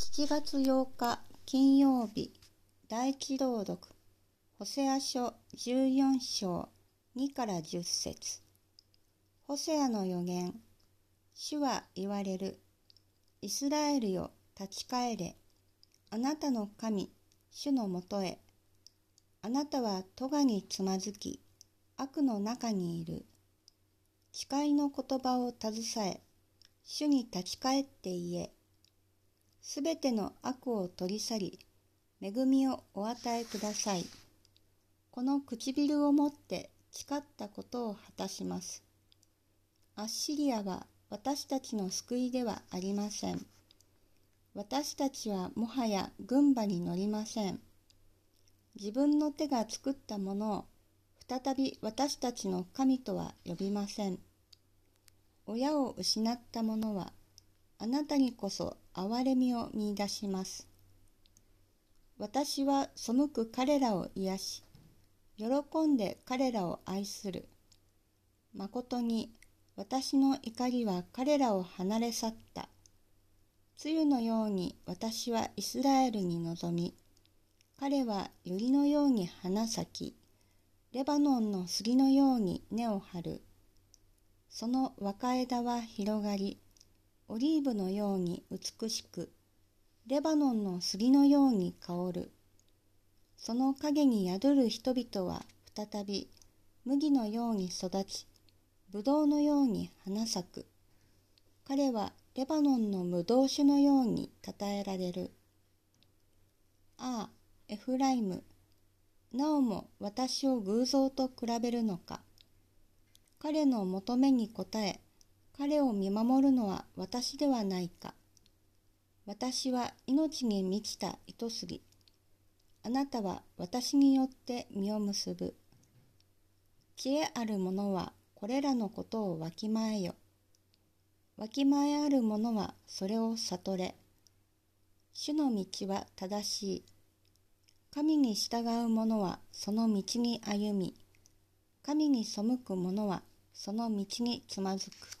7月8日金曜日第一朗読ホセア書14章2から10節。ホセアの予言主は言われる。イスラエルよ立ち返れ。あなたの神主のもとへ。あなたは咎につまずき悪の中にいる。誓いの言葉を携え主に立ち返って言え。すべての悪を取り去り、恵みをお与えください。この唇をもって誓ったことを果たします。アッシリアは私たちの救いではありません。私たちはもはや軍馬に乗りません。自分の手が作ったものを再び私たちの神とは呼びません。親を失った者はあなたにこそ憐れみを見いだします。私は背く彼らを癒し、喜んで彼らを愛する。まことに私の怒りは彼らを離れ去った。梅雨のように私はイスラエルに臨み、彼は百合のように花咲き、レバノンの杉のように根を張る。その若枝は広がり、オリーブのように美しく、レバノンの杉のように香る。その影に宿る人々は再び麦のように育ち、ぶどうのように花咲く。彼はレバノンの無道酒のように称えられる。ああ、エフライム、なおも私を偶像と比べるのか。彼の求めに応え、彼を見守るのは私ではないか。私は命に満ちた糸杉。あなたは私によって実を結ぶ。知恵ある者はこれらのことをわきまえよ。わきまえある者はそれを悟れ。主の道は正しい。神に従う者はその道に歩み、神に背く者はその道につまずく。